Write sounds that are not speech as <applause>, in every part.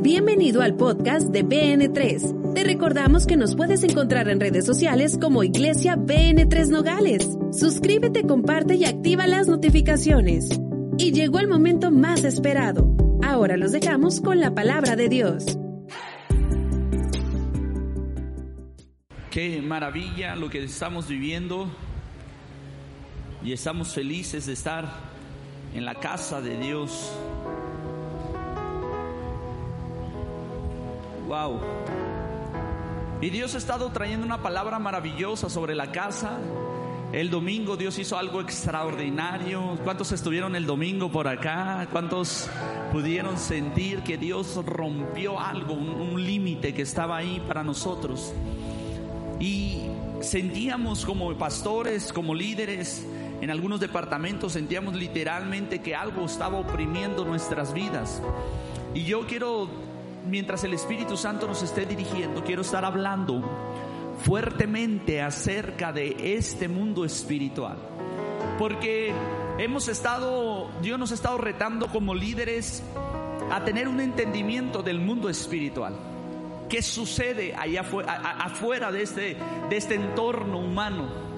Bienvenido al podcast de BN3. Te recordamos que nos puedes encontrar en redes sociales como Iglesia BN3 Nogales. Suscríbete, comparte y activa las notificaciones. Y llegó el momento más esperado. Ahora los dejamos con la palabra de Dios. Qué maravilla lo que estamos viviendo y estamos felices de estar en la casa de Dios. Wow. Y Dios ha estado trayendo una palabra maravillosa sobre la casa. El domingo Dios hizo algo extraordinario. ¿Cuántos estuvieron el domingo por acá? ¿Cuántos pudieron sentir que Dios rompió algo, un, un límite que estaba ahí para nosotros? Y sentíamos como pastores, como líderes, en algunos departamentos sentíamos literalmente que algo estaba oprimiendo nuestras vidas. Y yo quiero mientras el Espíritu Santo nos esté dirigiendo, quiero estar hablando fuertemente acerca de este mundo espiritual. Porque hemos estado, Dios nos ha estado retando como líderes a tener un entendimiento del mundo espiritual. ¿Qué sucede allá afuera de este, de este entorno humano?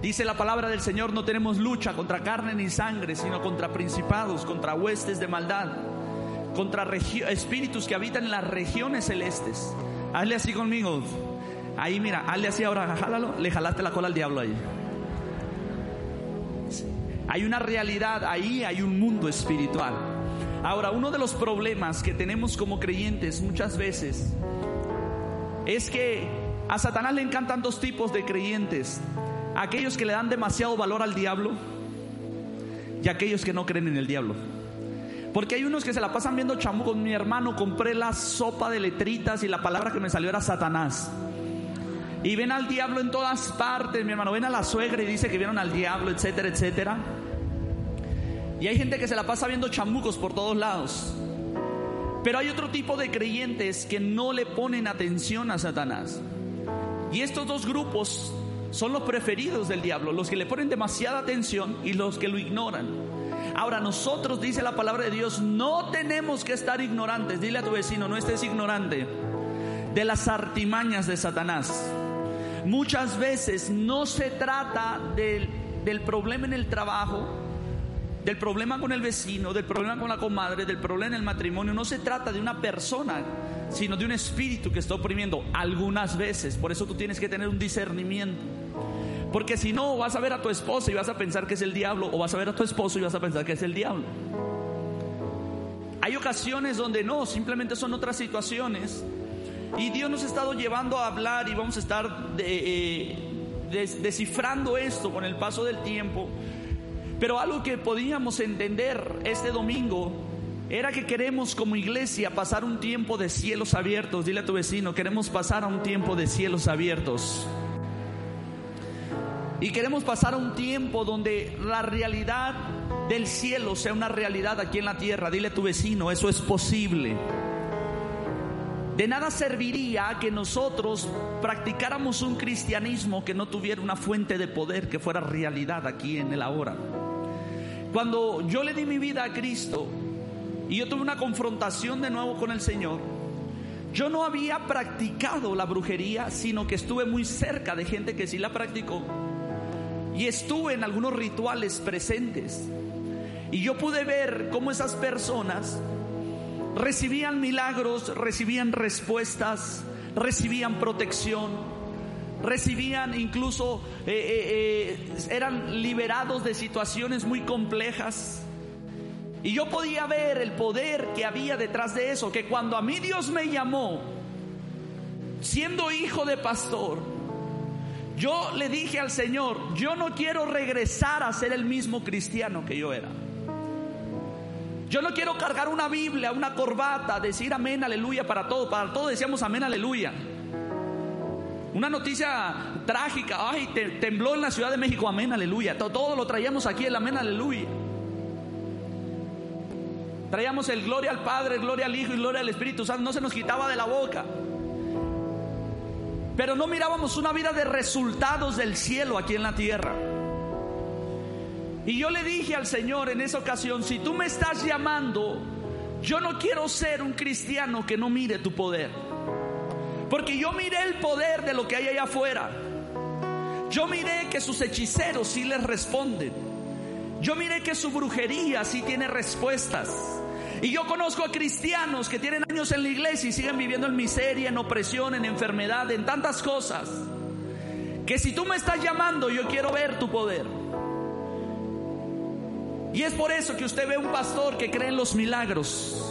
Dice la palabra del Señor, no tenemos lucha contra carne ni sangre, sino contra principados, contra huestes de maldad contra espíritus que habitan en las regiones celestes. Hazle así conmigo. Ahí mira, hazle así ahora, jálalo, le jalaste la cola al diablo ahí. Hay una realidad, ahí hay un mundo espiritual. Ahora, uno de los problemas que tenemos como creyentes muchas veces es que a Satanás le encantan dos tipos de creyentes. Aquellos que le dan demasiado valor al diablo y aquellos que no creen en el diablo. Porque hay unos que se la pasan viendo chamu con mi hermano. Compré la sopa de letritas y la palabra que me salió era Satanás. Y ven al diablo en todas partes, mi hermano. Ven a la suegra y dice que vieron al diablo, etcétera, etcétera. Y hay gente que se la pasa viendo chamucos por todos lados. Pero hay otro tipo de creyentes que no le ponen atención a Satanás. Y estos dos grupos son los preferidos del diablo, los que le ponen demasiada atención y los que lo ignoran. Ahora nosotros, dice la palabra de Dios, no tenemos que estar ignorantes. Dile a tu vecino, no estés ignorante de las artimañas de Satanás. Muchas veces no se trata del, del problema en el trabajo, del problema con el vecino, del problema con la comadre, del problema en el matrimonio. No se trata de una persona, sino de un espíritu que está oprimiendo algunas veces. Por eso tú tienes que tener un discernimiento. Porque si no, vas a ver a tu esposa y vas a pensar que es el diablo, o vas a ver a tu esposo y vas a pensar que es el diablo. Hay ocasiones donde no, simplemente son otras situaciones. Y Dios nos ha estado llevando a hablar y vamos a estar eh, descifrando esto con el paso del tiempo. Pero algo que podíamos entender este domingo era que queremos como iglesia pasar un tiempo de cielos abiertos. Dile a tu vecino, queremos pasar a un tiempo de cielos abiertos. Y queremos pasar un tiempo donde la realidad del cielo sea una realidad aquí en la tierra. Dile a tu vecino, eso es posible. De nada serviría que nosotros practicáramos un cristianismo que no tuviera una fuente de poder que fuera realidad aquí en el ahora. Cuando yo le di mi vida a Cristo y yo tuve una confrontación de nuevo con el Señor, yo no había practicado la brujería, sino que estuve muy cerca de gente que sí la practicó y estuve en algunos rituales presentes. Y yo pude ver cómo esas personas recibían milagros, recibían respuestas, recibían protección, recibían incluso, eh, eh, eh, eran liberados de situaciones muy complejas. Y yo podía ver el poder que había detrás de eso, que cuando a mí Dios me llamó, siendo hijo de pastor, yo le dije al Señor, yo no quiero regresar a ser el mismo cristiano que yo era. Yo no quiero cargar una Biblia, una corbata, decir amén, aleluya para todo. Para todo decíamos amén, aleluya. Una noticia trágica, ay, tembló en la Ciudad de México, amén, aleluya. Todo, lo traíamos aquí, el amén, aleluya. Traíamos el gloria al Padre, gloria al Hijo y gloria al Espíritu Santo. No se nos quitaba de la boca. Pero no mirábamos una vida de resultados del cielo aquí en la tierra. Y yo le dije al Señor en esa ocasión, si tú me estás llamando, yo no quiero ser un cristiano que no mire tu poder. Porque yo miré el poder de lo que hay allá afuera. Yo miré que sus hechiceros sí les responden. Yo miré que su brujería sí tiene respuestas. Y yo conozco a cristianos que tienen años en la iglesia y siguen viviendo en miseria, en opresión, en enfermedad, en tantas cosas. Que si tú me estás llamando, yo quiero ver tu poder. Y es por eso que usted ve un pastor que cree en los milagros.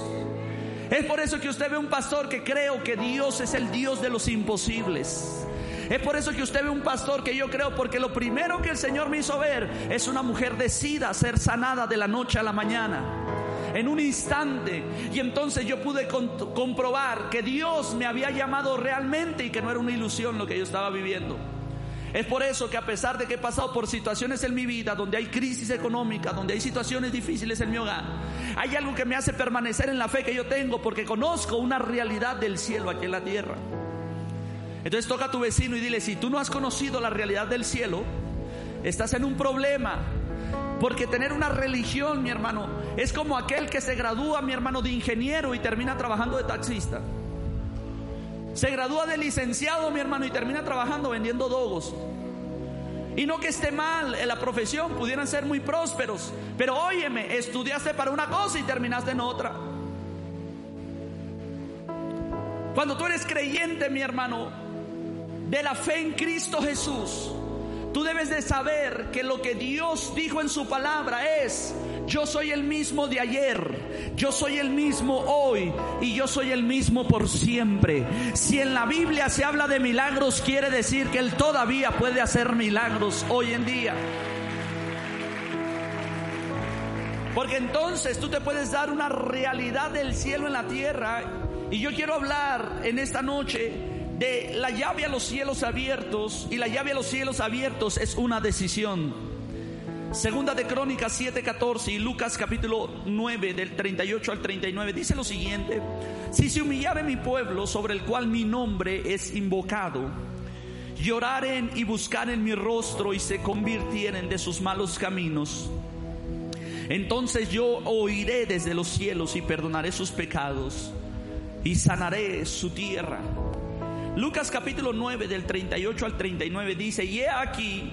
Es por eso que usted ve un pastor que creo que Dios es el Dios de los imposibles. Es por eso que usted ve un pastor que yo creo, porque lo primero que el Señor me hizo ver es una mujer decida ser sanada de la noche a la mañana. En un instante. Y entonces yo pude comprobar que Dios me había llamado realmente y que no era una ilusión lo que yo estaba viviendo. Es por eso que a pesar de que he pasado por situaciones en mi vida donde hay crisis económica, donde hay situaciones difíciles en mi hogar, hay algo que me hace permanecer en la fe que yo tengo porque conozco una realidad del cielo aquí en la tierra. Entonces toca a tu vecino y dile, si tú no has conocido la realidad del cielo, estás en un problema. Porque tener una religión, mi hermano, es como aquel que se gradúa, mi hermano, de ingeniero y termina trabajando de taxista. Se gradúa de licenciado, mi hermano, y termina trabajando vendiendo dogos. Y no que esté mal en la profesión, pudieran ser muy prósperos. Pero óyeme, estudiaste para una cosa y terminaste en otra. Cuando tú eres creyente, mi hermano, de la fe en Cristo Jesús, Tú debes de saber que lo que Dios dijo en su palabra es, yo soy el mismo de ayer, yo soy el mismo hoy y yo soy el mismo por siempre. Si en la Biblia se habla de milagros, quiere decir que Él todavía puede hacer milagros hoy en día. Porque entonces tú te puedes dar una realidad del cielo en la tierra. Y yo quiero hablar en esta noche de la llave a los cielos abiertos y la llave a los cielos abiertos es una decisión. Segunda de Crónicas 7:14 y Lucas capítulo 9 del 38 al 39 dice lo siguiente, si se humillare mi pueblo sobre el cual mi nombre es invocado, lloraren y buscaren mi rostro y se convirtieren de sus malos caminos, entonces yo oiré desde los cielos y perdonaré sus pecados y sanaré su tierra. Lucas capítulo 9 del 38 al 39 dice, y he aquí,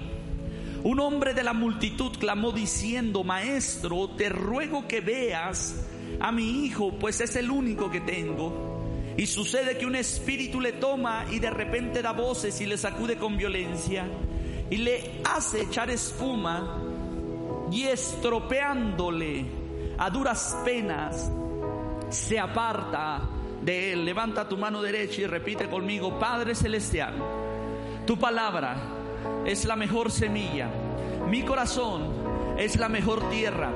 un hombre de la multitud clamó diciendo, Maestro, te ruego que veas a mi hijo, pues es el único que tengo. Y sucede que un espíritu le toma y de repente da voces y le sacude con violencia y le hace echar espuma y estropeándole a duras penas se aparta de Él. Levanta tu mano derecha y repite conmigo, Padre Celestial, tu palabra es la mejor semilla, mi corazón es la mejor tierra.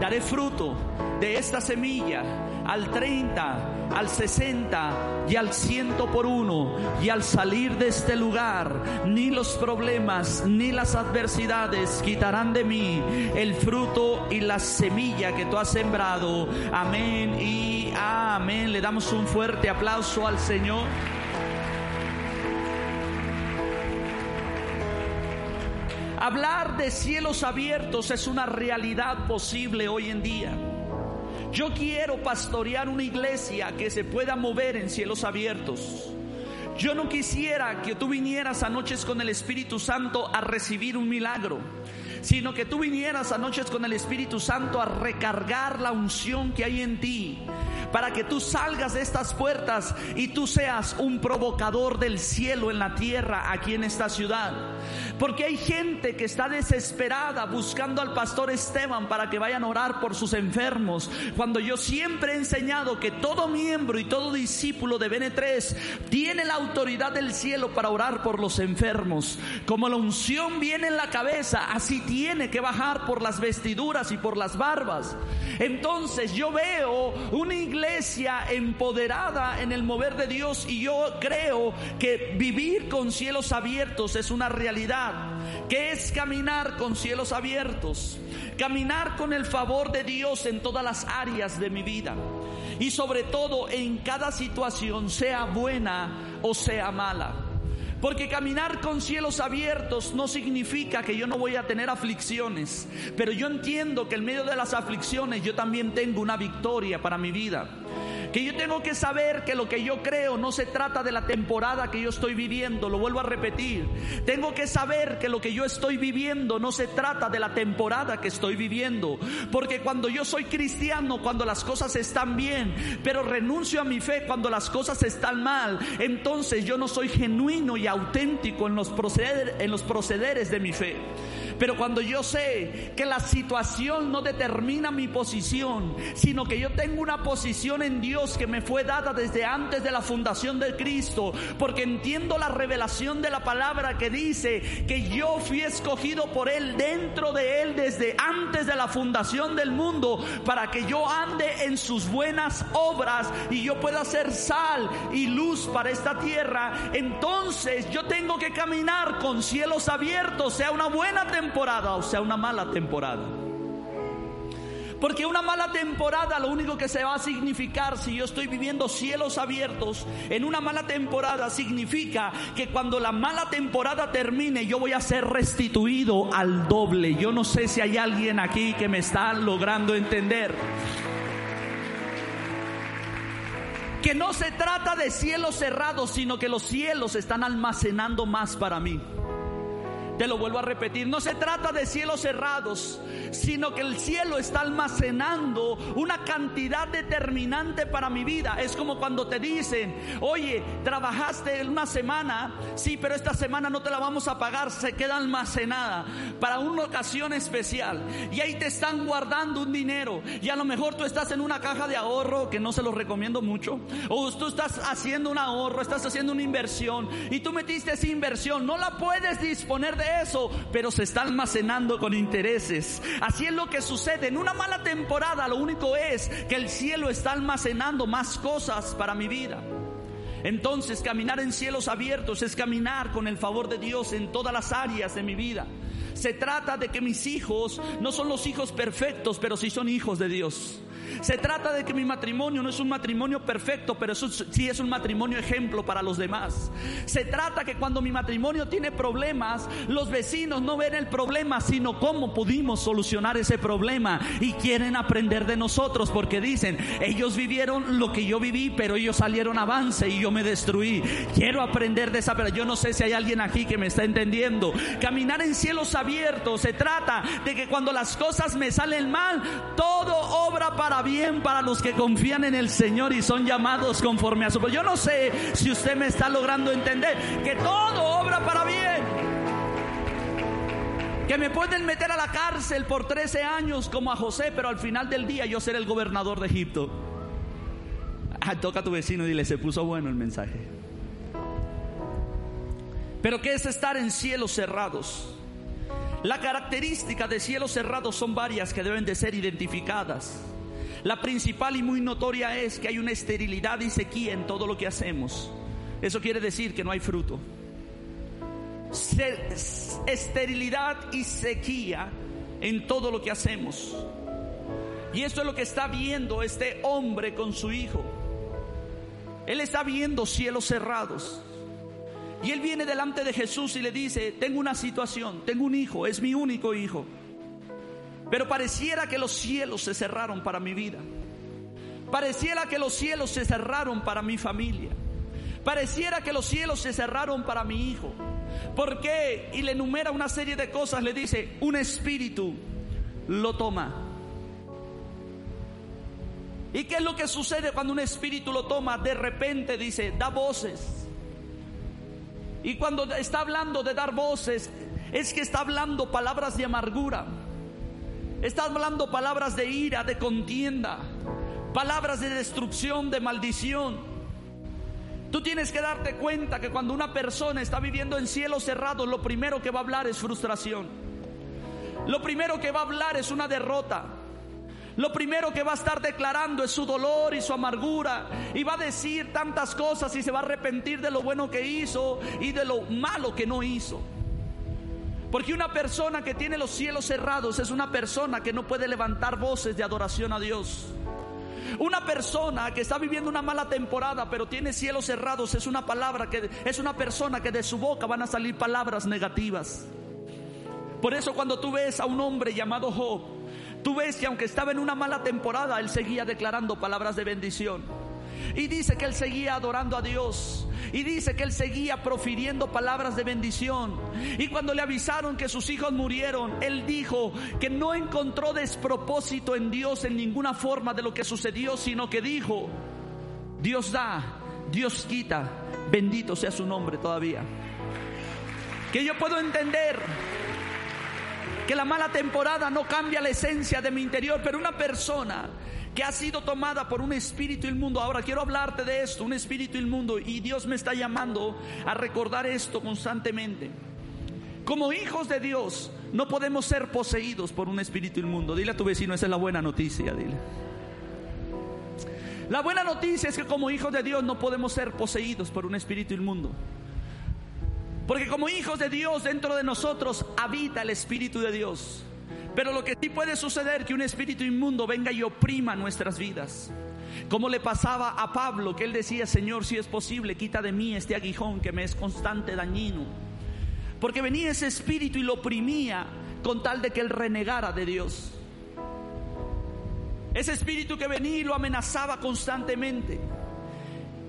Daré fruto de esta semilla al 30, al 60 y al 100 por uno. Y al salir de este lugar, ni los problemas ni las adversidades quitarán de mí el fruto y la semilla que tú has sembrado. Amén y amén. Le damos un fuerte aplauso al Señor. Hablar de cielos abiertos es una realidad posible hoy en día. Yo quiero pastorear una iglesia que se pueda mover en cielos abiertos. Yo no quisiera que tú vinieras a noches con el Espíritu Santo a recibir un milagro, sino que tú vinieras a noches con el Espíritu Santo a recargar la unción que hay en ti, para que tú salgas de estas puertas y tú seas un provocador del cielo en la tierra aquí en esta ciudad. Porque hay gente que está desesperada buscando al pastor Esteban para que vayan a orar por sus enfermos. Cuando yo siempre he enseñado que todo miembro y todo discípulo de BN3 tiene la autoridad del cielo para orar por los enfermos. Como la unción viene en la cabeza, así tiene que bajar por las vestiduras y por las barbas. Entonces yo veo una iglesia empoderada en el mover de Dios y yo creo que vivir con cielos abiertos es una realidad. Que es caminar con cielos abiertos? Caminar con el favor de Dios en todas las áreas de mi vida. Y sobre todo en cada situación, sea buena o sea mala. Porque caminar con cielos abiertos no significa que yo no voy a tener aflicciones, pero yo entiendo que en medio de las aflicciones yo también tengo una victoria para mi vida que yo tengo que saber que lo que yo creo no se trata de la temporada que yo estoy viviendo, lo vuelvo a repetir. Tengo que saber que lo que yo estoy viviendo no se trata de la temporada que estoy viviendo, porque cuando yo soy cristiano, cuando las cosas están bien, pero renuncio a mi fe cuando las cosas están mal, entonces yo no soy genuino y auténtico en los, en los procederes de mi fe. Pero cuando yo sé que la situación no determina mi posición, sino que yo tengo una posición en Dios que me fue dada desde antes de la fundación de Cristo, porque entiendo la revelación de la palabra que dice que yo fui escogido por Él dentro de Él desde antes de la fundación del mundo, para que yo ande en sus buenas obras y yo pueda ser sal y luz para esta tierra, entonces yo tengo que caminar con cielos abiertos, sea una buena temporada temporada o sea una mala temporada. Porque una mala temporada lo único que se va a significar si yo estoy viviendo cielos abiertos en una mala temporada significa que cuando la mala temporada termine yo voy a ser restituido al doble. Yo no sé si hay alguien aquí que me está logrando entender. Que no se trata de cielos cerrados, sino que los cielos están almacenando más para mí. Te lo vuelvo a repetir, no se trata de cielos cerrados, sino que el cielo está almacenando una cantidad determinante para mi vida. Es como cuando te dicen, oye, trabajaste una semana, sí, pero esta semana no te la vamos a pagar, se queda almacenada para una ocasión especial. Y ahí te están guardando un dinero. Y a lo mejor tú estás en una caja de ahorro, que no se lo recomiendo mucho, o tú estás haciendo un ahorro, estás haciendo una inversión, y tú metiste esa inversión, no la puedes disponer de eso, pero se está almacenando con intereses. Así es lo que sucede. En una mala temporada lo único es que el cielo está almacenando más cosas para mi vida. Entonces caminar en cielos abiertos es caminar con el favor de Dios en todas las áreas de mi vida. Se trata de que mis hijos no son los hijos perfectos, pero sí son hijos de Dios. Se trata de que mi matrimonio no es un matrimonio perfecto, pero sí es un matrimonio ejemplo para los demás. Se trata que cuando mi matrimonio tiene problemas, los vecinos no ven el problema, sino cómo pudimos solucionar ese problema y quieren aprender de nosotros porque dicen, ellos vivieron lo que yo viví, pero ellos salieron avance y yo me destruí. Quiero aprender de esa, pero yo no sé si hay alguien aquí que me está entendiendo. Caminar en cielos abiertos se trata de que cuando las cosas me salen mal, todo obra para bien para los que confían en el Señor y son llamados conforme a su... Yo no sé si usted me está logrando entender que todo obra para bien. Que me pueden meter a la cárcel por 13 años como a José, pero al final del día yo seré el gobernador de Egipto. Ah, toca a tu vecino y dile, se puso bueno el mensaje. Pero ¿qué es estar en cielos cerrados? La característica de cielos cerrados son varias que deben de ser identificadas. La principal y muy notoria es que hay una esterilidad y sequía en todo lo que hacemos. Eso quiere decir que no hay fruto. Esterilidad y sequía en todo lo que hacemos. Y esto es lo que está viendo este hombre con su hijo. Él está viendo cielos cerrados. Y él viene delante de Jesús y le dice, tengo una situación, tengo un hijo, es mi único hijo. Pero pareciera que los cielos se cerraron para mi vida. Pareciera que los cielos se cerraron para mi familia. Pareciera que los cielos se cerraron para mi hijo. ¿Por qué? Y le enumera una serie de cosas. Le dice, un espíritu lo toma. ¿Y qué es lo que sucede cuando un espíritu lo toma? De repente dice, da voces. Y cuando está hablando de dar voces, es que está hablando palabras de amargura Estás hablando palabras de ira, de contienda, palabras de destrucción, de maldición. Tú tienes que darte cuenta que cuando una persona está viviendo en cielos cerrados, lo primero que va a hablar es frustración. lo primero que va a hablar es una derrota. Lo primero que va a estar declarando es su dolor y su amargura. Y va a decir tantas cosas y se va a arrepentir de lo bueno que hizo y de lo malo que no hizo. Porque una persona que tiene los cielos cerrados es una persona que no puede levantar voces de adoración a Dios. Una persona que está viviendo una mala temporada pero tiene cielos cerrados es una palabra que es una persona que de su boca van a salir palabras negativas. Por eso cuando tú ves a un hombre llamado Job, tú ves que aunque estaba en una mala temporada, él seguía declarando palabras de bendición. Y dice que él seguía adorando a Dios. Y dice que él seguía profiriendo palabras de bendición. Y cuando le avisaron que sus hijos murieron, él dijo que no encontró despropósito en Dios en ninguna forma de lo que sucedió, sino que dijo, Dios da, Dios quita, bendito sea su nombre todavía. Que yo puedo entender que la mala temporada no cambia la esencia de mi interior, pero una persona que ha sido tomada por un espíritu inmundo. Ahora quiero hablarte de esto, un espíritu inmundo, y Dios me está llamando a recordar esto constantemente. Como hijos de Dios, no podemos ser poseídos por un espíritu inmundo. Dile a tu vecino, esa es la buena noticia, dile. La buena noticia es que como hijos de Dios no podemos ser poseídos por un espíritu inmundo. Porque como hijos de Dios dentro de nosotros habita el Espíritu de Dios. Pero lo que sí puede suceder que un espíritu inmundo venga y oprima nuestras vidas. Como le pasaba a Pablo, que él decía, Señor, si es posible, quita de mí este aguijón que me es constante dañino. Porque venía ese espíritu y lo oprimía con tal de que él renegara de Dios. Ese espíritu que venía y lo amenazaba constantemente.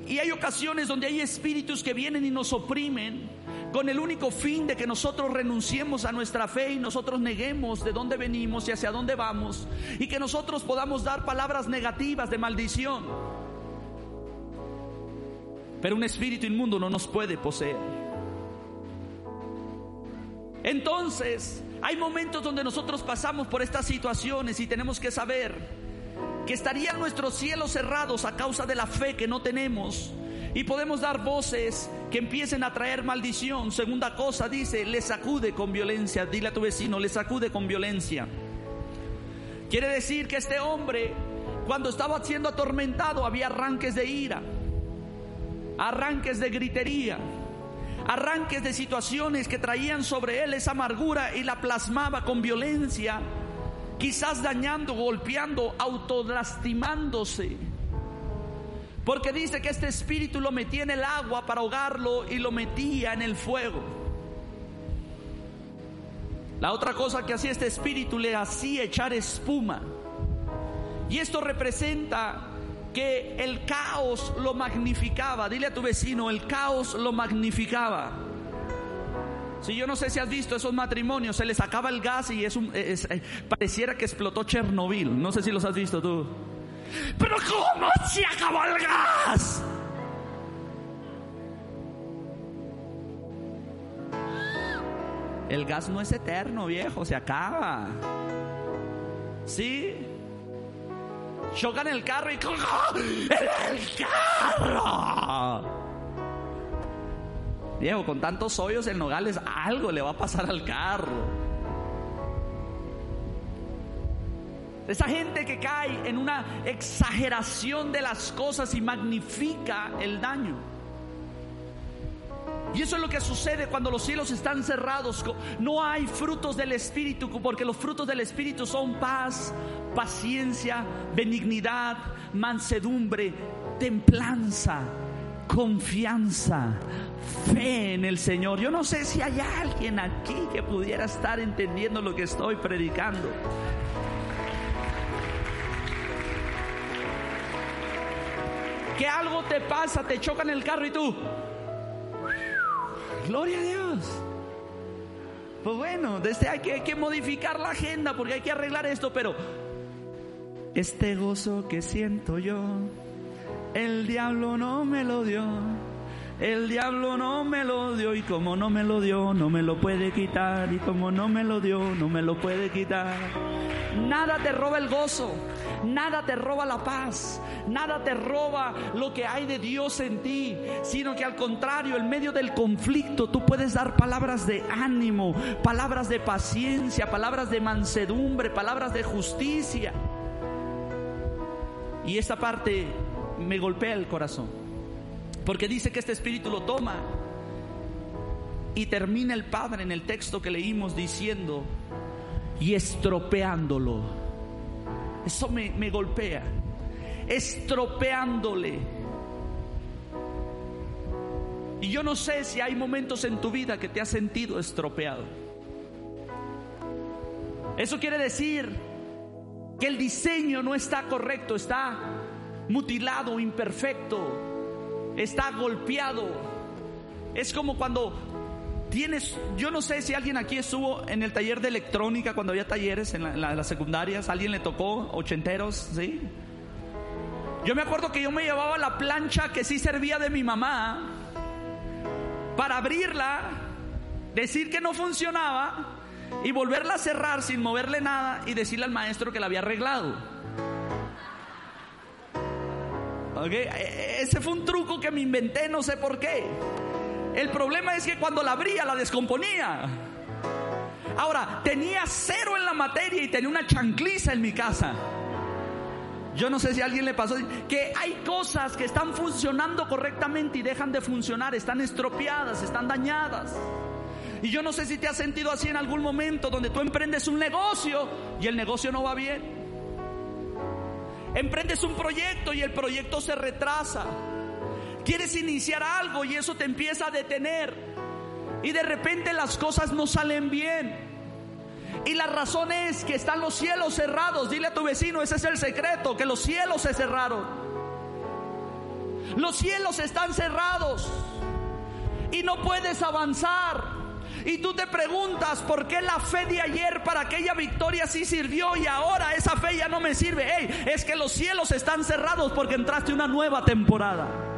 Y hay ocasiones donde hay espíritus que vienen y nos oprimen con el único fin de que nosotros renunciemos a nuestra fe y nosotros neguemos de dónde venimos y hacia dónde vamos y que nosotros podamos dar palabras negativas de maldición. Pero un espíritu inmundo no nos puede poseer. Entonces, hay momentos donde nosotros pasamos por estas situaciones y tenemos que saber que estarían nuestros cielos cerrados a causa de la fe que no tenemos y podemos dar voces que empiecen a traer maldición. Segunda cosa dice, le sacude con violencia. Dile a tu vecino, le sacude con violencia. Quiere decir que este hombre, cuando estaba siendo atormentado, había arranques de ira, arranques de gritería, arranques de situaciones que traían sobre él esa amargura y la plasmaba con violencia, quizás dañando, golpeando, autolastimándose. Porque dice que este espíritu lo metía en el agua para ahogarlo y lo metía en el fuego. La otra cosa que hacía este espíritu le hacía echar espuma. Y esto representa que el caos lo magnificaba. Dile a tu vecino, el caos lo magnificaba. Si yo no sé si has visto esos matrimonios, se les acaba el gas y es pareciera que explotó Chernobyl. No sé si los has visto tú. Pero ¿cómo se acabó el gas? El gas no es eterno, viejo, se acaba. ¿Sí? Chocan el carro y el carro. Viejo, con tantos hoyos en Nogales, algo le va a pasar al carro. Esa gente que cae en una exageración de las cosas y magnifica el daño. Y eso es lo que sucede cuando los cielos están cerrados. No hay frutos del Espíritu, porque los frutos del Espíritu son paz, paciencia, benignidad, mansedumbre, templanza, confianza, fe en el Señor. Yo no sé si hay alguien aquí que pudiera estar entendiendo lo que estoy predicando. Que algo te pasa, te choca en el carro y tú, gloria a Dios. Pues bueno, desde hay que, hay que modificar la agenda porque hay que arreglar esto, pero este gozo que siento yo, el diablo no me lo dio. El diablo no me lo dio y como no me lo dio, no me lo puede quitar. Y como no me lo dio, no me lo puede quitar. Nada te roba el gozo, nada te roba la paz, nada te roba lo que hay de Dios en ti, sino que al contrario, en medio del conflicto tú puedes dar palabras de ánimo, palabras de paciencia, palabras de mansedumbre, palabras de justicia. Y esta parte me golpea el corazón, porque dice que este espíritu lo toma y termina el Padre en el texto que leímos diciendo, y estropeándolo. Eso me, me golpea. Estropeándole. Y yo no sé si hay momentos en tu vida que te has sentido estropeado. Eso quiere decir que el diseño no está correcto, está mutilado, imperfecto, está golpeado. Es como cuando Tienes, yo no sé si alguien aquí estuvo en el taller de electrónica cuando había talleres en, las secundarias, alguien le tocó, ochenteros, ¿sí? Yo me acuerdo que yo me llevaba la plancha que sí servía de mi mamá para abrirla, decir que no funcionaba y volverla a cerrar sin moverle nada y decirle al maestro que la había arreglado. Okay. E, e, ese fue un truco que me inventé, no sé por qué. El problema es que cuando la abría la descomponía. Ahora, tenía cero en la materia y tenía una chancliza en mi casa. Yo no sé si a alguien le pasó que hay cosas que están funcionando correctamente y dejan de funcionar, están estropeadas, están dañadas. Y yo no sé si te has sentido así en algún momento donde tú emprendes un negocio y el negocio no va bien. Emprendes un proyecto y el proyecto se retrasa. Quieres iniciar algo y eso te empieza a detener. Y de repente las cosas no salen bien. Y la razón es que están los cielos cerrados. Dile a tu vecino, ese es el secreto, que los cielos se cerraron. Los cielos están cerrados y no puedes avanzar. Y tú te preguntas por qué la fe de ayer para aquella victoria sí sirvió y ahora esa fe ya no me sirve. Hey, es que los cielos están cerrados porque entraste una nueva temporada.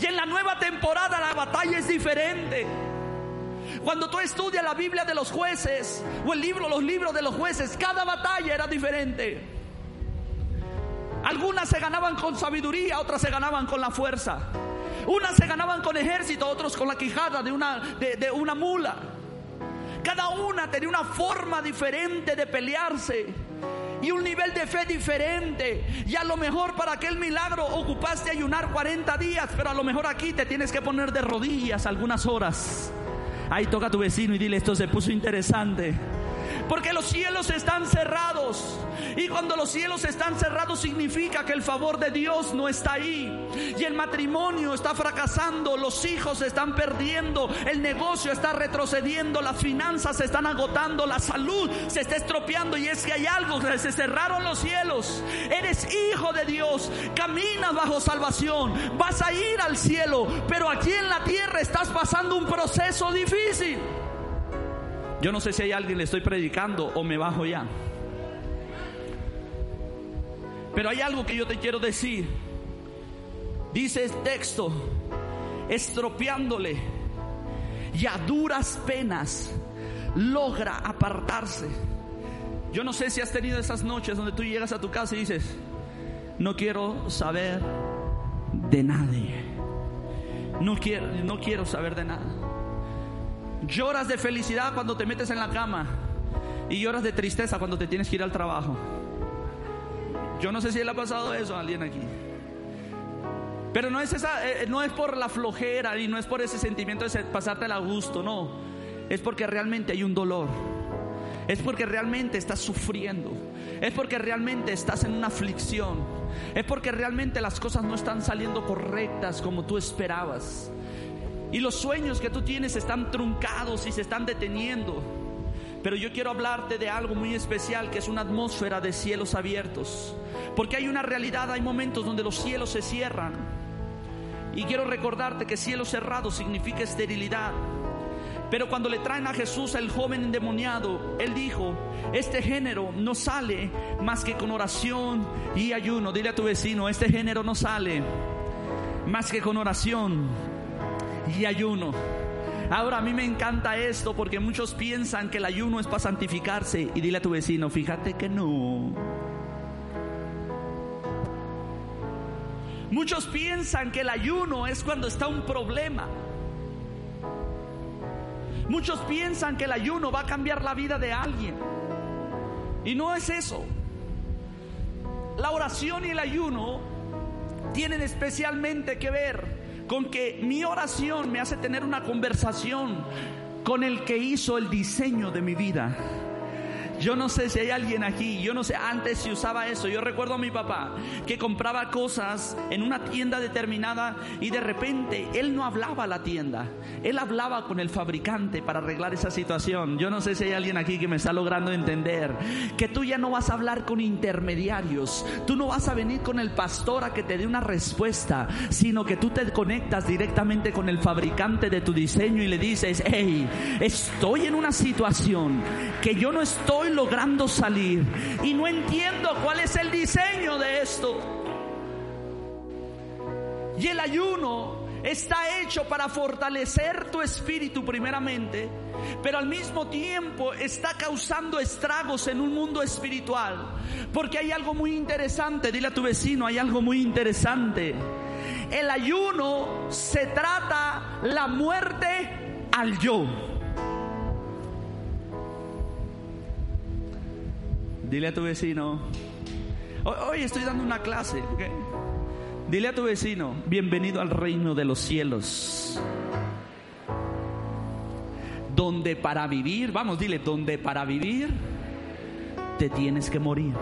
Y en la nueva temporada la batalla es diferente. Cuando tú estudias la Biblia de los jueces o el libro, los libros de los jueces, cada batalla era diferente. Algunas se ganaban con sabiduría, otras se ganaban con la fuerza. Unas se ganaban con ejército, otros con la quijada de una, de, de una mula. Cada una tenía una forma diferente de pelearse y un nivel de fe diferente. Y a lo mejor para aquel milagro ocupaste ayunar 40 días, pero a lo mejor aquí te tienes que poner de rodillas algunas horas. Ahí toca a tu vecino y dile, esto se puso interesante. Porque los cielos están cerrados. Y cuando los cielos están cerrados significa que el favor de Dios no está ahí. Y el matrimonio está fracasando, los hijos se están perdiendo, el negocio está retrocediendo, las finanzas se están agotando, la salud se está estropeando. Y es que hay algo, se cerraron los cielos. Eres hijo de Dios, caminas bajo salvación, vas a ir al cielo, pero aquí en la tierra estás pasando un proceso difícil. Yo no sé si hay alguien le estoy predicando o me bajo ya. Pero hay algo que yo te quiero decir. Dice el texto, estropeándole y a duras penas logra apartarse. Yo no sé si has tenido esas noches donde tú llegas a tu casa y dices, no quiero saber de nadie. No quiero, no quiero saber de nada. Lloras de felicidad cuando te metes en la cama y lloras de tristeza cuando te tienes que ir al trabajo. Yo no sé si le ha pasado eso a alguien aquí. Pero no es, esa, eh, no es por la flojera y no es por ese sentimiento de pasarte a gusto, no. Es porque realmente hay un dolor. Es porque realmente estás sufriendo. Es porque realmente estás en una aflicción. Es porque realmente las cosas no están saliendo correctas como tú esperabas. Y los sueños que tú tienes están truncados y se están deteniendo. Pero yo quiero hablarte de algo muy especial que es una atmósfera de cielos abiertos. Porque hay una realidad, hay momentos donde los cielos se cierran. Y quiero recordarte que cielo cerrado significa esterilidad. Pero cuando le traen a Jesús el joven endemoniado, él dijo, este género no sale más que con oración y ayuno. Dile a tu vecino, este género no sale más que con oración y ayuno. Ahora a mí me encanta esto porque muchos piensan que el ayuno es para santificarse y dile a tu vecino, fíjate que no. Muchos piensan que el ayuno es cuando está un problema. Muchos piensan que el ayuno va a cambiar la vida de alguien. Y no es eso. La oración y el ayuno tienen especialmente que ver con que mi oración me hace tener una conversación con el que hizo el diseño de mi vida. Yo no sé si hay alguien aquí, yo no sé, antes se usaba eso. Yo recuerdo a mi papá que compraba cosas en una tienda determinada y de repente él no hablaba a la tienda, él hablaba con el fabricante para arreglar esa situación. Yo no sé si hay alguien aquí que me está logrando entender que tú ya no vas a hablar con intermediarios, tú no vas a venir con el pastor a que te dé una respuesta, sino que tú te conectas directamente con el fabricante de tu diseño y le dices, hey, estoy en una situación que yo no estoy logrando salir y no entiendo cuál es el diseño de esto. Y el ayuno está hecho para fortalecer tu espíritu primeramente, pero al mismo tiempo está causando estragos en un mundo espiritual. Porque hay algo muy interesante, dile a tu vecino, hay algo muy interesante. El ayuno se trata la muerte al yo. Dile a tu vecino, hoy estoy dando una clase. Dile a tu vecino, bienvenido al reino de los cielos. Donde para vivir, vamos, dile, donde para vivir te tienes que morir.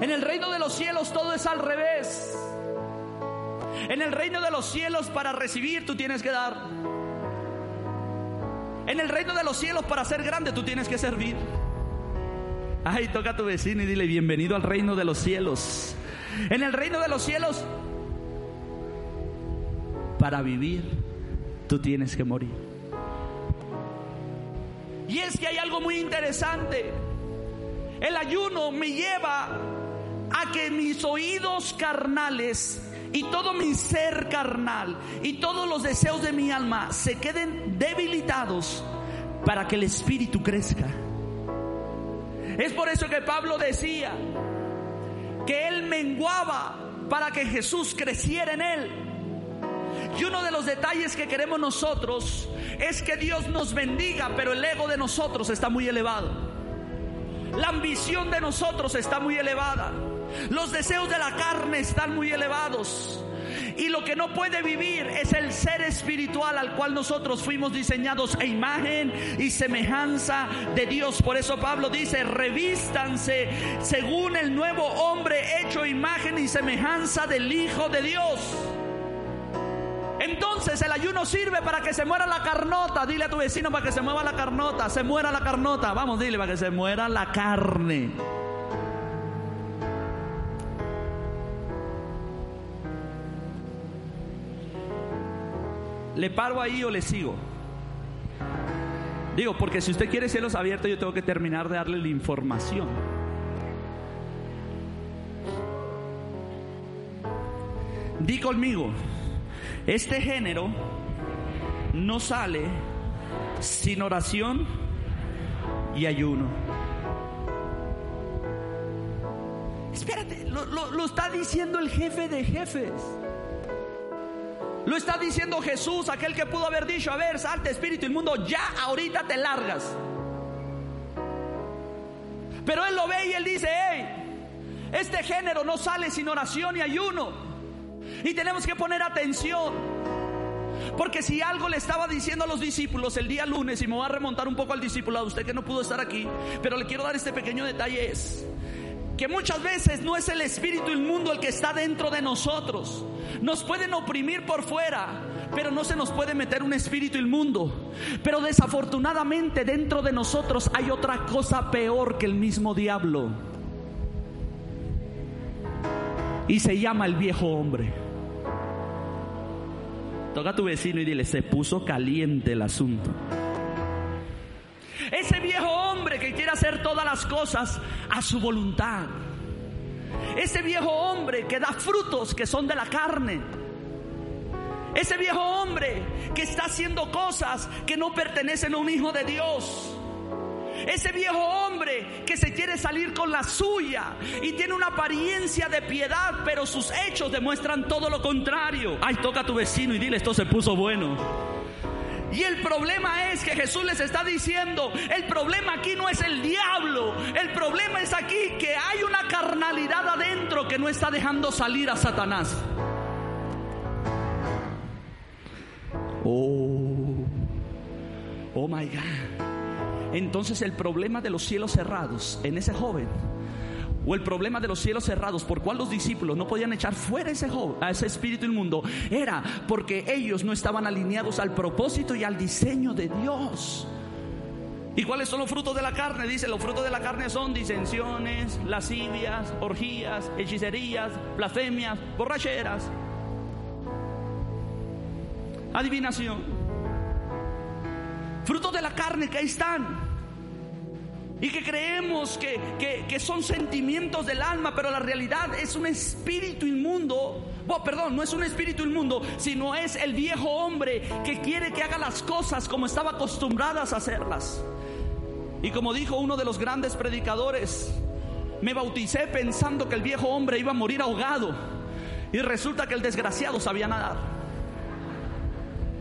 En el reino de los cielos todo es al revés. En el reino de los cielos para recibir tú tienes que dar. En el reino de los cielos, para ser grande, tú tienes que servir. Ay, toca a tu vecino y dile, bienvenido al reino de los cielos. En el reino de los cielos, para vivir, tú tienes que morir. Y es que hay algo muy interesante. El ayuno me lleva a que mis oídos carnales y todo mi ser carnal y todos los deseos de mi alma se queden debilitados para que el espíritu crezca. Es por eso que Pablo decía que él menguaba para que Jesús creciera en él. Y uno de los detalles que queremos nosotros es que Dios nos bendiga, pero el ego de nosotros está muy elevado. La ambición de nosotros está muy elevada. Los deseos de la carne están muy elevados. Y lo que no puede vivir es el ser espiritual al cual nosotros fuimos diseñados a imagen y semejanza de Dios. Por eso Pablo dice, revístanse según el nuevo hombre hecho imagen y semejanza del Hijo de Dios. Entonces el ayuno sirve para que se muera la carnota. Dile a tu vecino para que se mueva la carnota. Se muera la carnota. Vamos, dile para que se muera la carne. ¿Le paro ahí o le sigo? Digo, porque si usted quiere cielos abiertos, yo tengo que terminar de darle la información. Di conmigo, este género no sale sin oración y ayuno. Espérate, lo, lo está diciendo el jefe de jefes. Lo está diciendo Jesús, aquel que pudo haber dicho, a ver, salte espíritu inmundo, ya ahorita te largas. Pero él lo ve y él dice, hey, este género no sale sin oración y ayuno. Y tenemos que poner atención. Porque si algo le estaba diciendo a los discípulos el día lunes, y me voy a remontar un poco al discípulo, a usted que no pudo estar aquí, pero le quiero dar este pequeño detalle, es que muchas veces no es el espíritu inmundo el que está dentro de nosotros. Nos pueden oprimir por fuera, pero no se nos puede meter un espíritu inmundo. Pero desafortunadamente dentro de nosotros hay otra cosa peor que el mismo diablo. Y se llama el viejo hombre. Toca a tu vecino y dile, se puso caliente el asunto. Ese viejo hombre que quiere hacer todas las cosas a su voluntad. Ese viejo hombre que da frutos que son de la carne. Ese viejo hombre que está haciendo cosas que no pertenecen a un hijo de Dios. Ese viejo hombre que se quiere salir con la suya y tiene una apariencia de piedad, pero sus hechos demuestran todo lo contrario. Ay, toca a tu vecino y dile, esto se puso bueno. Y el problema es que Jesús les está diciendo, el problema aquí no es el diablo, el problema es aquí que hay una carnalidad adentro que no está dejando salir a Satanás. Oh, oh my God. Entonces el problema de los cielos cerrados en ese joven o el problema de los cielos cerrados, por cual los discípulos no podían echar fuera ese, a ese espíritu inmundo, era porque ellos no estaban alineados al propósito y al diseño de Dios. ¿Y cuáles son los frutos de la carne? Dice, los frutos de la carne son disensiones, lascivias, orgías, hechicerías, blasfemias, borracheras, adivinación. Frutos de la carne que ahí están. Y que creemos que, son sentimientos del alma, pero la realidad es un espíritu inmundo. Oh, perdón, no es un espíritu inmundo, sino es el viejo hombre que quiere que haga las cosas como estaba acostumbradas a hacerlas. Y como dijo uno de los grandes predicadores, me bauticé pensando que el viejo hombre iba a morir ahogado. Y resulta que el desgraciado sabía nadar.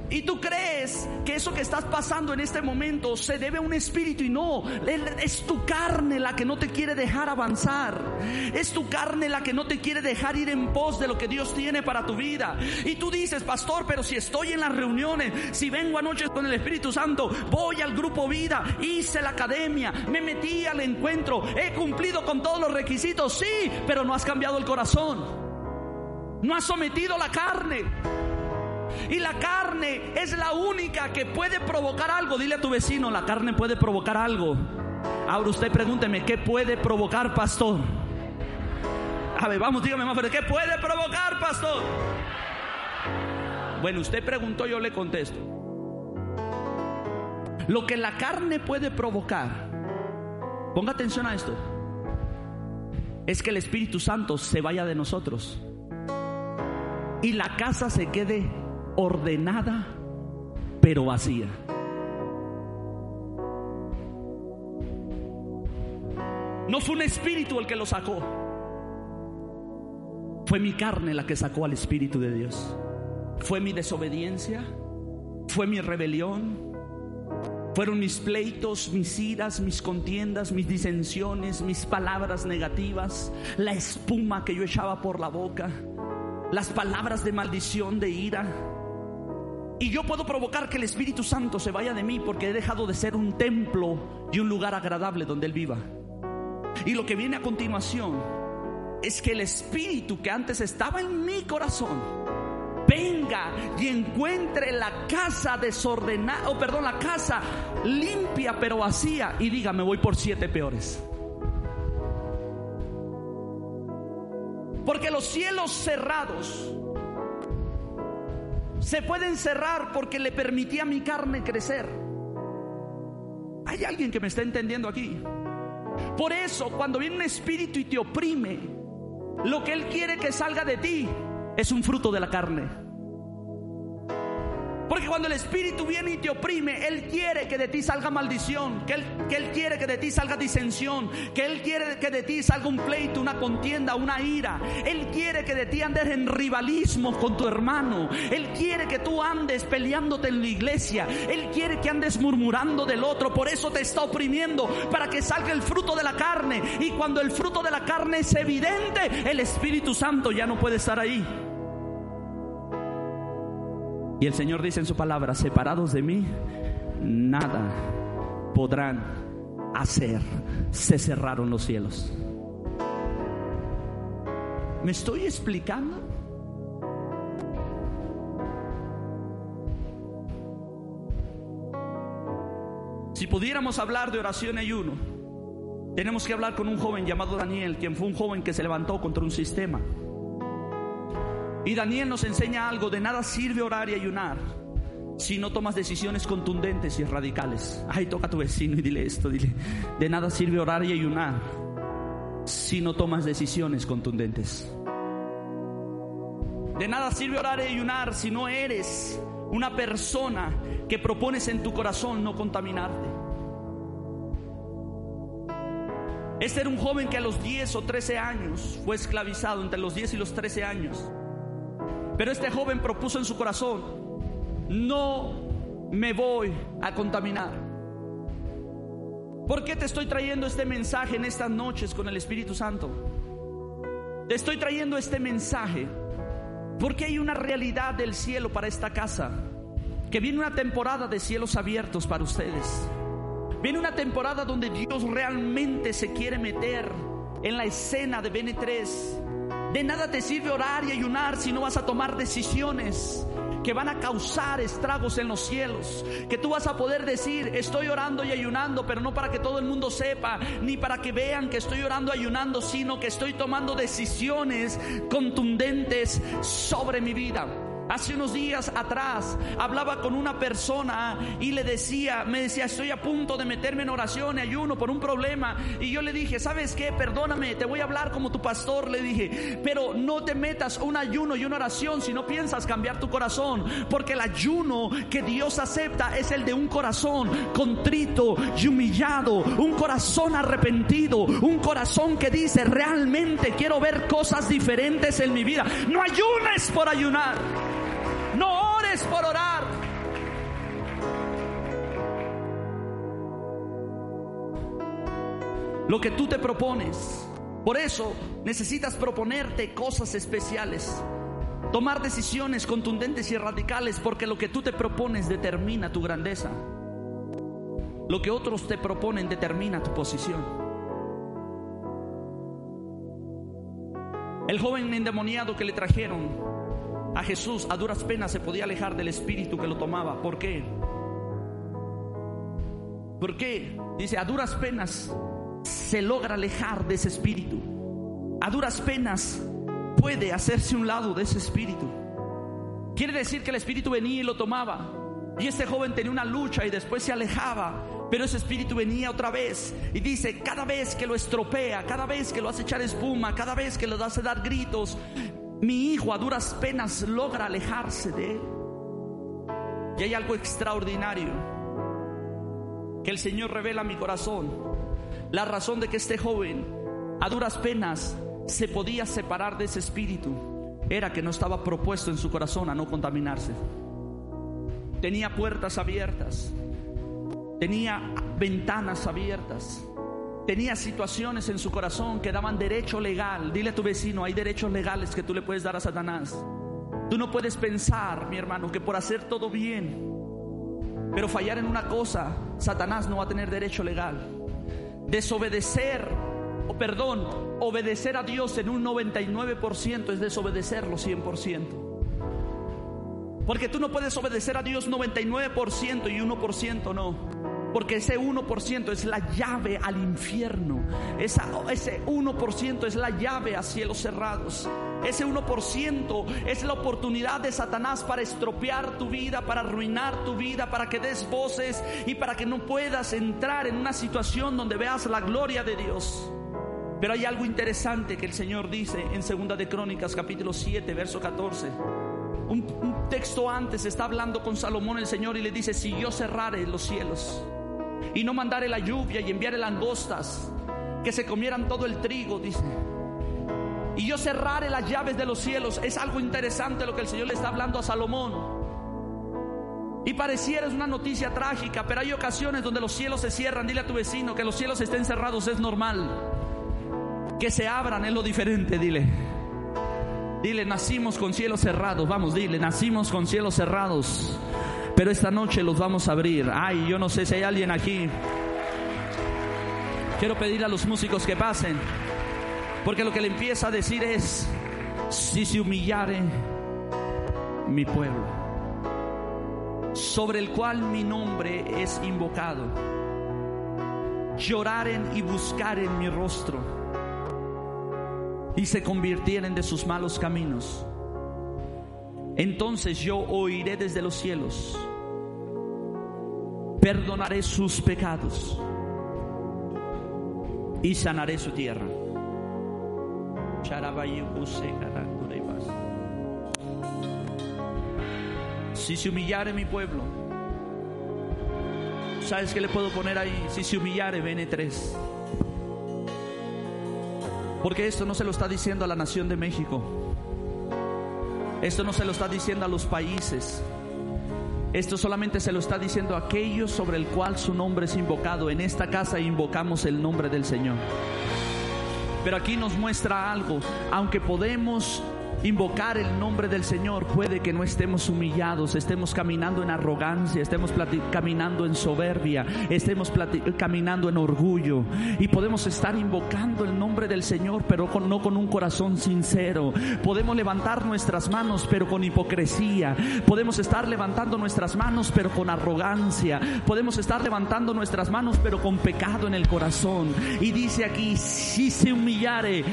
Y tú crees que eso que estás pasando en este momento se debe a un espíritu y no, es tu carne la que no te quiere dejar avanzar. Es tu carne la que no te quiere dejar ir en pos de lo que Dios tiene para tu vida. Y tú dices, pastor, pero si estoy en las reuniones, si vengo anoche con el Espíritu Santo, voy al grupo vida, hice la academia, me metí al encuentro, he cumplido con todos los requisitos, sí, pero no has cambiado el corazón. No has sometido la carne. Y la carne es la única que puede provocar algo. Dile a tu vecino, la carne puede provocar algo. Ahora usted pregúnteme, ¿qué puede provocar, pastor? A ver, vamos, dígame más fuerte, ¿qué puede provocar, pastor? Bueno, usted preguntó, yo le contesto. Lo que la carne puede provocar, ponga atención a esto, es que el Espíritu Santo se vaya de nosotros y la casa se quede ordenada, pero vacía. No fue un espíritu el que lo sacó. Fue mi carne la que sacó al Espíritu de Dios. Fue mi desobediencia. Fue mi rebelión. Fueron mis pleitos, mis iras, mis contiendas, mis disensiones, mis palabras negativas, la espuma que yo echaba por la boca, las palabras de maldición, de ira, y yo puedo provocar que el Espíritu Santo se vaya de mí porque he dejado de ser un templo y un lugar agradable donde Él viva. Y lo que viene a continuación es que el Espíritu que antes estaba en mi corazón venga y encuentre la casa desordenada, o perdón, la casa limpia pero vacía y diga, me voy por siete peores. Porque los cielos cerrados se pueden cerrar porque le permití a mi carne crecer. Hay alguien que me está entendiendo aquí. Por eso, cuando viene un espíritu y te oprime, lo que él quiere que salga de ti es un fruto de la carne. Porque cuando el Espíritu viene y te oprime, Él quiere que de ti salga maldición, que él, quiere que de ti salga disensión, que Él quiere que de ti salga un pleito, una contienda, una ira. Él quiere que de ti andes en rivalismo con tu hermano. Él quiere que tú andes peleándote en la iglesia. Él quiere que andes murmurando del otro. Por eso te está oprimiendo, para que salga el fruto de la carne. Y cuando el fruto de la carne es evidente, el Espíritu Santo ya no puede estar ahí. Y el Señor dice en su palabra, separados de mí, nada podrán hacer. Se cerraron los cielos. ¿Me estoy explicando? Si pudiéramos hablar de oración y ayuno, tenemos que hablar con un joven llamado Daniel, quien fue un joven que se levantó contra un sistema. Y Daniel nos enseña algo, de nada sirve orar y ayunar si no tomas decisiones contundentes y radicales. Ay, toca a tu vecino y dile esto, dile, de nada sirve orar y ayunar si no tomas decisiones contundentes. De nada sirve orar y ayunar si no eres una persona que propones en tu corazón no contaminarte. Este era un joven que a los 10 o 13 años fue esclavizado, entre los 10 y los 13 años. Pero este joven propuso en su corazón, no me voy a contaminar. ¿Por qué te estoy trayendo este mensaje en estas noches con el Espíritu Santo? Te estoy trayendo este mensaje porque hay una realidad del cielo para esta casa. Que viene una temporada de cielos abiertos para ustedes. Viene una temporada donde Dios realmente se quiere meter en la escena de BN3. De nada te sirve orar y ayunar si no vas a tomar decisiones que van a causar estragos en los cielos. Que tú vas a poder decir, estoy orando y ayunando, pero no para que todo el mundo sepa, ni para que vean que estoy orando y ayunando, sino que estoy tomando decisiones contundentes sobre mi vida. Hace unos días atrás hablaba con una persona y le decía, me decía, estoy a punto de meterme en oración y ayuno por un problema. Y yo le dije, ¿sabes qué? Perdóname, te voy a hablar como tu pastor. Le dije, pero no te metas un ayuno y una oración si no piensas cambiar tu corazón. Porque el ayuno que Dios acepta es el de un corazón contrito y humillado. Un corazón arrepentido. Un corazón que dice, realmente quiero ver cosas diferentes en mi vida. No ayunes por ayunar. Por orar. Lo que tú te propones. Por eso necesitas proponerte cosas especiales. Tomar decisiones contundentes y radicales porque lo que tú te propones determina tu grandeza. Lo que otros te proponen determina tu posición. El joven endemoniado que le trajeron a Jesús a duras penas se podía alejar del espíritu que lo tomaba. ¿Por qué? ¿Por qué? Dice, a duras penas se logra alejar de ese espíritu. A duras penas puede hacerse un lado de ese espíritu. Quiere decir que el espíritu venía y lo tomaba. Y ese joven tenía una lucha y después se alejaba. Pero ese espíritu venía otra vez y dice, cada vez que lo estropea, cada vez que lo hace echar espuma, cada vez que lo hace dar gritos, mi hijo a duras penas logra alejarse de él. Y hay algo extraordinario que el Señor revela a mi corazón. La razón de que este joven a duras penas se podía separar de ese espíritu era que no estaba propuesto en su corazón a no contaminarse. Tenía puertas abiertas, tenía ventanas abiertas, tenía situaciones en su corazón que daban derecho legal. Dile a tu vecino, hay derechos legales que tú le puedes dar a Satanás. Tú no puedes pensar, mi hermano, que por hacer todo bien, pero fallar en una cosa, Satanás no va a tener derecho legal. Desobedecer, o perdón, obedecer a Dios en un 99% es desobedecerlo 100%. Porque tú no puedes obedecer a Dios 99% y 1% no. Porque ese 1% es la llave al infierno. Esa, ese 1% es la llave a cielos cerrados. Ese 1% es la oportunidad de Satanás para estropear tu vida, para arruinar tu vida, para que des voces y para que no puedas entrar en una situación donde veas la gloria de Dios. Pero hay algo interesante que el Señor dice en Segunda de Crónicas capítulo 7, verso 14. Un, un texto antes está hablando con Salomón el Señor y le dice, si yo cerrare los cielos, y no mandare la lluvia y enviare langostas que se comieran todo el trigo, dice. Y yo cerrare las llaves de los cielos. Es algo interesante lo que el Señor le está hablando a Salomón. Y pareciera es una noticia trágica, pero hay ocasiones donde los cielos se cierran. Dile a tu vecino que los cielos estén cerrados es normal. Que se abran es lo diferente, dile. Dile, nacimos con cielos cerrados. Vamos, dile, nacimos con cielos cerrados. Pero esta noche los vamos a abrir. Ay, yo no sé si hay alguien aquí. Quiero pedir a los músicos que pasen. Porque lo que le empieza a decir es, si se humillare mi pueblo, sobre el cual mi nombre es invocado, lloraren y buscaren mi rostro, y se convirtieren de sus malos caminos, entonces yo oiré desde los cielos perdonaré sus pecados y sanaré su tierra. Si se humillare mi pueblo. ¿Sabes qué le puedo poner ahí? Si se humillare, BN3. Porque esto no se lo está diciendo a la nación de México. Esto no se lo está diciendo a los países. Esto solamente se lo está diciendo a aquellos sobre el cual su nombre es invocado. En esta casa invocamos el nombre del Señor. Pero aquí nos muestra algo. Aunque podemos invocar el nombre del Señor, puede que no estemos humillados, estemos caminando en arrogancia, estemos caminando en soberbia, estemos caminando en orgullo y podemos estar invocando el nombre del Señor, pero no con un corazón sincero. Podemos levantar nuestras manos, pero con hipocresía. Podemos estar levantando nuestras manos, pero con arrogancia. Podemos estar levantando nuestras manos, pero con pecado en el corazón. Y dice aquí, si se humillare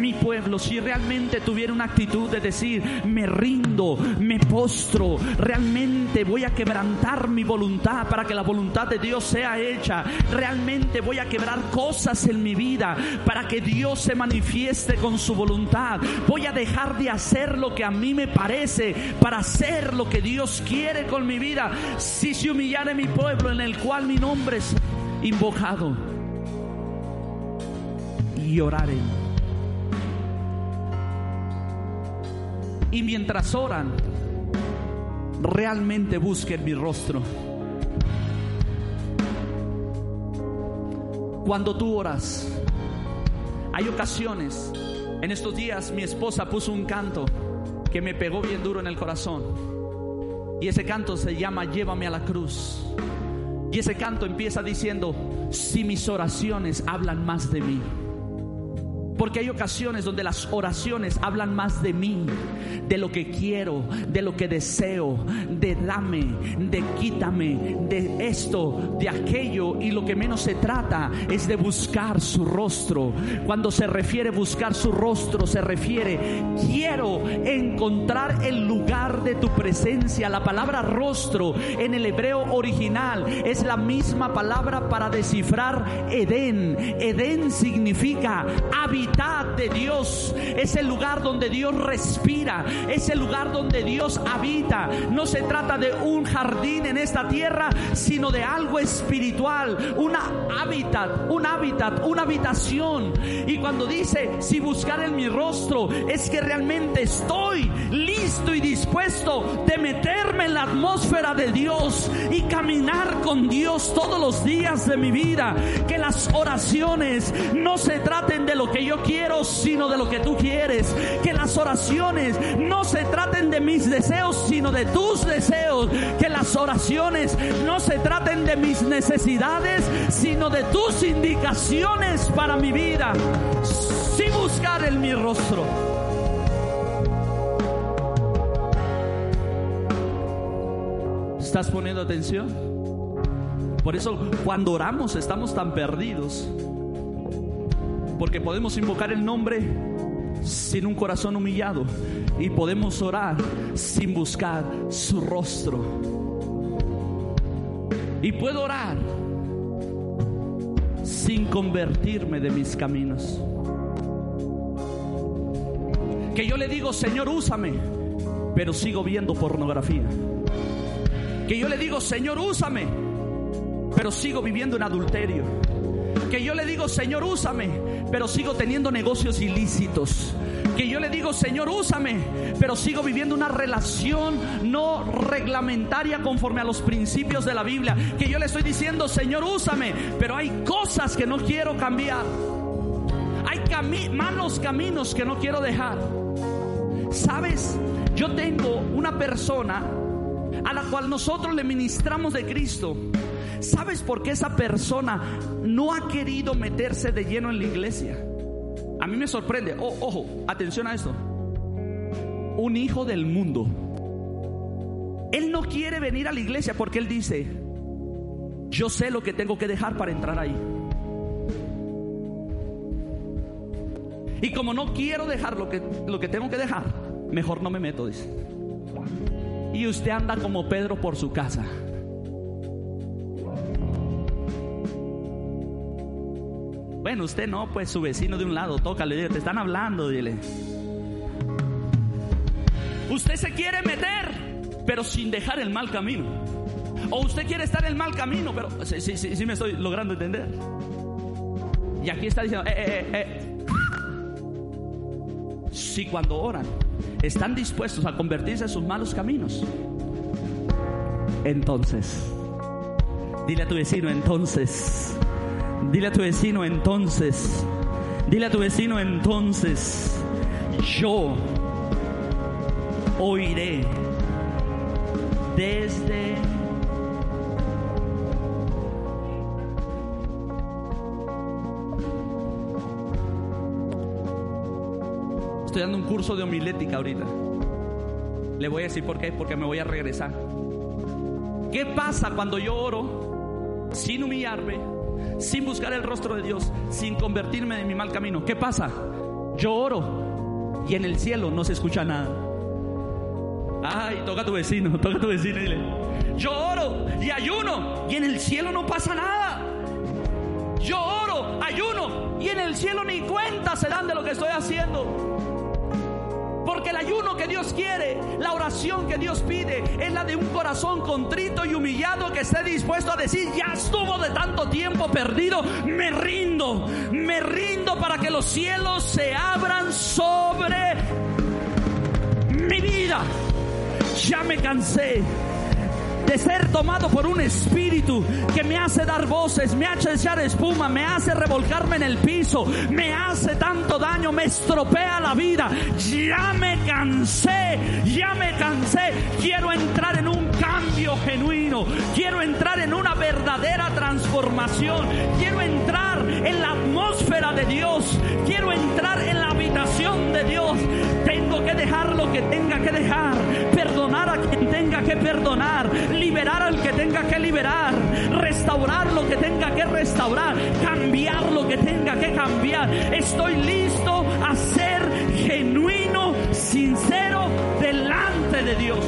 mi pueblo, si realmente tuviera una actitud de decir, me rindo, me postro, realmente voy a quebrantar mi voluntad para que la voluntad de Dios sea hecha, realmente voy a quebrar cosas en mi vida para que Dios se manifieste con su voluntad, voy a dejar de hacer lo que a mí me parece para hacer lo que Dios quiere con mi vida, si se humillare mi pueblo en el cual mi nombre es invocado y oraré y mientras oran, realmente busquen mi rostro. Cuando tú oras, hay ocasiones, en estos días mi esposa puso un canto que me pegó bien duro en el corazón. Y ese canto se llama Llévame a la cruz. Y ese canto empieza diciendo, si mis oraciones hablan más de mí. Porque hay ocasiones donde las oraciones hablan más de mí, de lo que quiero, de lo que deseo, de dame, de quítame, de esto, de aquello. Y lo que menos se trata es de buscar su rostro. Cuando se refiere buscar su rostro, se refiere, quiero encontrar el lugar de tu presencia. La palabra rostro en el hebreo original es la misma palabra para descifrar Edén. Edén significa habitar de Dios, es el lugar donde Dios respira, es el lugar donde Dios habita. No se trata de un jardín en esta tierra, sino de algo espiritual, una hábitat, un hábitat, una habitación. Y cuando dice, si buscar en mi rostro, es que realmente estoy listo y dispuesto de meterme en la atmósfera de Dios y caminar con Dios todos los días de mi vida. Que las oraciones no se traten de lo que yo quiero, sino de lo que tú quieres. Que las oraciones no se traten de mis deseos, sino de tus deseos. Que las oraciones no se traten de mis necesidades, sino de tus indicaciones para mi vida. Sin buscar en mi rostro. ¿Estás poniendo atención? Por eso cuando oramos estamos tan perdidos porque podemos invocar el nombre sin un corazón humillado y podemos orar sin buscar su rostro. Y puedo orar sin convertirme de mis caminos. Que yo le digo, Señor, úsame, pero sigo viendo pornografía. Que yo le digo, Señor, úsame, pero sigo viviendo en adulterio que yo le digo, Señor, úsame, pero sigo teniendo negocios ilícitos. Que yo le digo, Señor, úsame, pero sigo viviendo una relación no reglamentaria conforme a los principios de la Biblia. Que yo le estoy diciendo, Señor, úsame, pero hay cosas que no quiero cambiar. Hay malos caminos que no quiero dejar. ¿Sabes? Yo tengo una persona a la cual nosotros le ministramos de Cristo ¿Sabes por qué esa persona no ha querido meterse de lleno en la iglesia? A mí me sorprende. Oh, ojo, atención a esto. Un hijo del mundo. Él no quiere venir a la iglesia porque él dice, yo sé lo que tengo que dejar para entrar ahí. Y como no quiero dejar lo que, lo que tengo que dejar, mejor no me meto, dice. Y usted anda como Pedro por su casa. Bueno, usted no, pues su vecino de un lado, tócale, te están hablando, dile. Usted se quiere meter, pero sin dejar el mal camino. O usted quiere estar en el mal camino, pero sí, sí, sí, me estoy logrando entender. Y aquí está diciendo, eh, eh, eh. Si cuando oran están dispuestos a convertirse en sus malos caminos, entonces, dile a tu vecino entonces, dile a tu vecino entonces, dile a tu vecino entonces, yo oiré desde Estoy dando un curso de homilética ahorita. Le voy a decir por qué, porque me voy a regresar. ¿Qué pasa cuando yo oro sin humillarme, sin buscar el rostro de Dios, sin convertirme en mi mal camino? ¿Qué pasa? Yo oro y en el cielo no se escucha nada. Ay, toca a tu vecino, <laughs> toca a tu vecino y dile, yo oro y ayuno y en el cielo no pasa nada. Yo oro, ayuno y en el cielo ni cuenta se dan de lo que estoy haciendo. El ayuno que Dios quiere, la oración que Dios pide, es la de un corazón contrito y humillado que esté dispuesto a decir, ya estuvo de tanto tiempo perdido, me rindo, me rindo para que los cielos se abran sobre mi vida. Ya me cansé de ser tomado por un espíritu que me hace dar voces, me hace echar espuma, me hace revolcarme en el piso, me hace tanto daño, me estropea la vida. Ya me cansé, ya me cansé. Quiero entrar en un cambio genuino, quiero entrar en una verdadera transformación, quiero entrar en la atmósfera de Dios, quiero entrar en la habitación de Dios. Tengo que dejar lo que tenga que dejar, perdonar a quien tenga que perdonar liberar al que tenga que liberar, restaurar lo que tenga que restaurar, cambiar lo que tenga que cambiar. Estoy listo a ser genuino, sincero delante de Dios.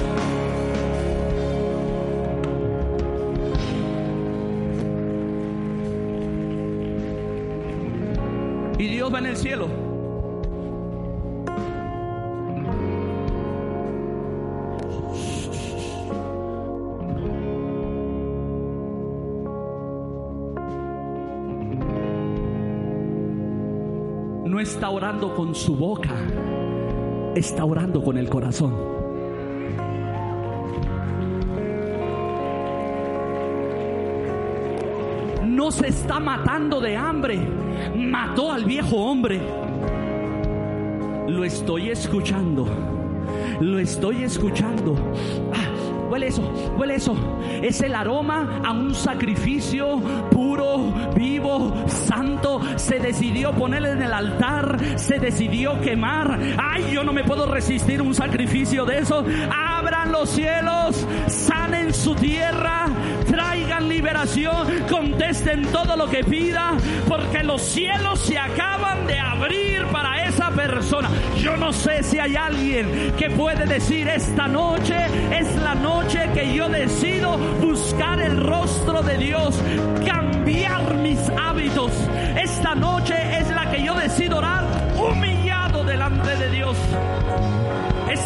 Y Dios va en el cielo está orando con su boca, está orando con el corazón. No se está matando de hambre, mató al viejo hombre. Lo estoy escuchando, lo estoy escuchando. Ah, huele eso, huele eso. Es el aroma a un sacrificio puro, vivo, santo. Se decidió ponerle en el altar, se decidió quemar. Ay, yo no me puedo resistir un sacrificio de eso. Abran los cielos, sanen su tierra, liberación, contesten todo lo que pida, porque los cielos se acaban de abrir para esa persona. Yo no sé si hay alguien que puede decir esta noche es la noche que yo decido buscar el rostro de Dios, cambiar mis hábitos. Esta noche es la que yo decido orar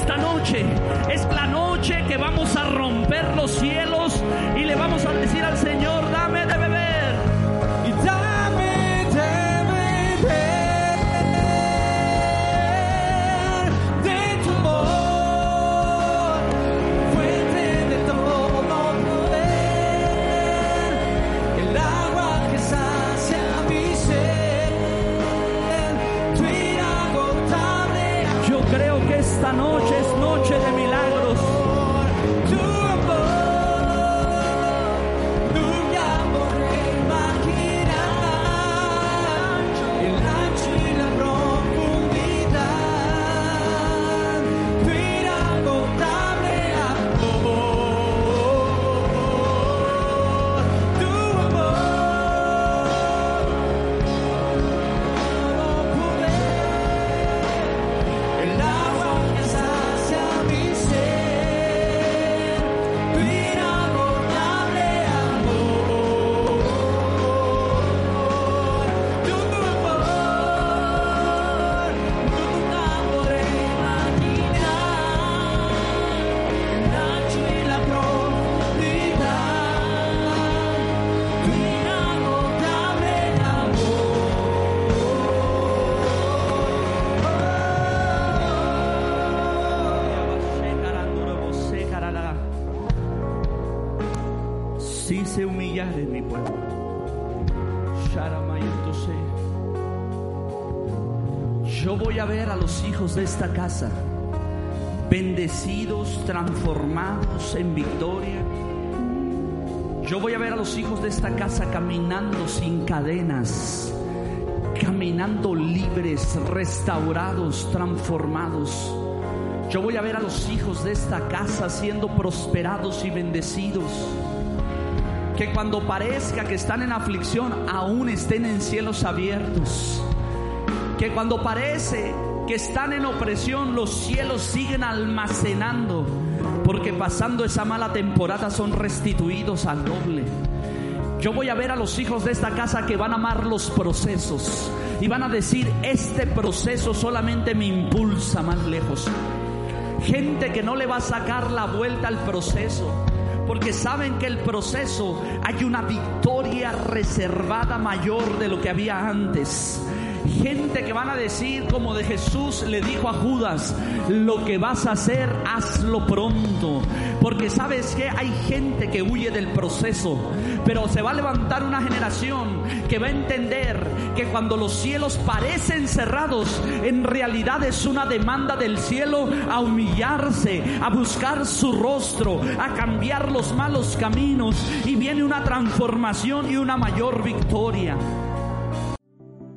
Esta noche. Es la noche que vamos a romper los cielos y le vamos a decir al Señor, say los hijos de esta casa bendecidos, transformados en victoria. Yo voy a ver a los hijos de esta casa caminando sin cadenas, caminando libres, restaurados, transformados. Yo voy a ver a los hijos de esta casa siendo prosperados y bendecidos. Que cuando parezca que están en aflicción, aún estén en cielos abiertos. Que cuando parece que están en opresión, los cielos siguen almacenando. Porque pasando esa mala temporada son restituidos al doble. Yo voy a ver a los hijos de esta casa que van a amar los procesos y van a decir, este proceso solamente me impulsa más lejos. Gente que no le va a sacar la vuelta al proceso, porque saben que el proceso hay una victoria reservada mayor de lo que había antes gente que van a decir como de Jesús le dijo a Judas, lo que vas a hacer, hazlo pronto. Porque sabes que hay gente que huye del proceso, pero se va a levantar una generación que va a entender que cuando los cielos parecen cerrados, en realidad es una demanda del cielo a humillarse, a buscar su rostro, a cambiar los malos caminos y viene una transformación y una mayor victoria.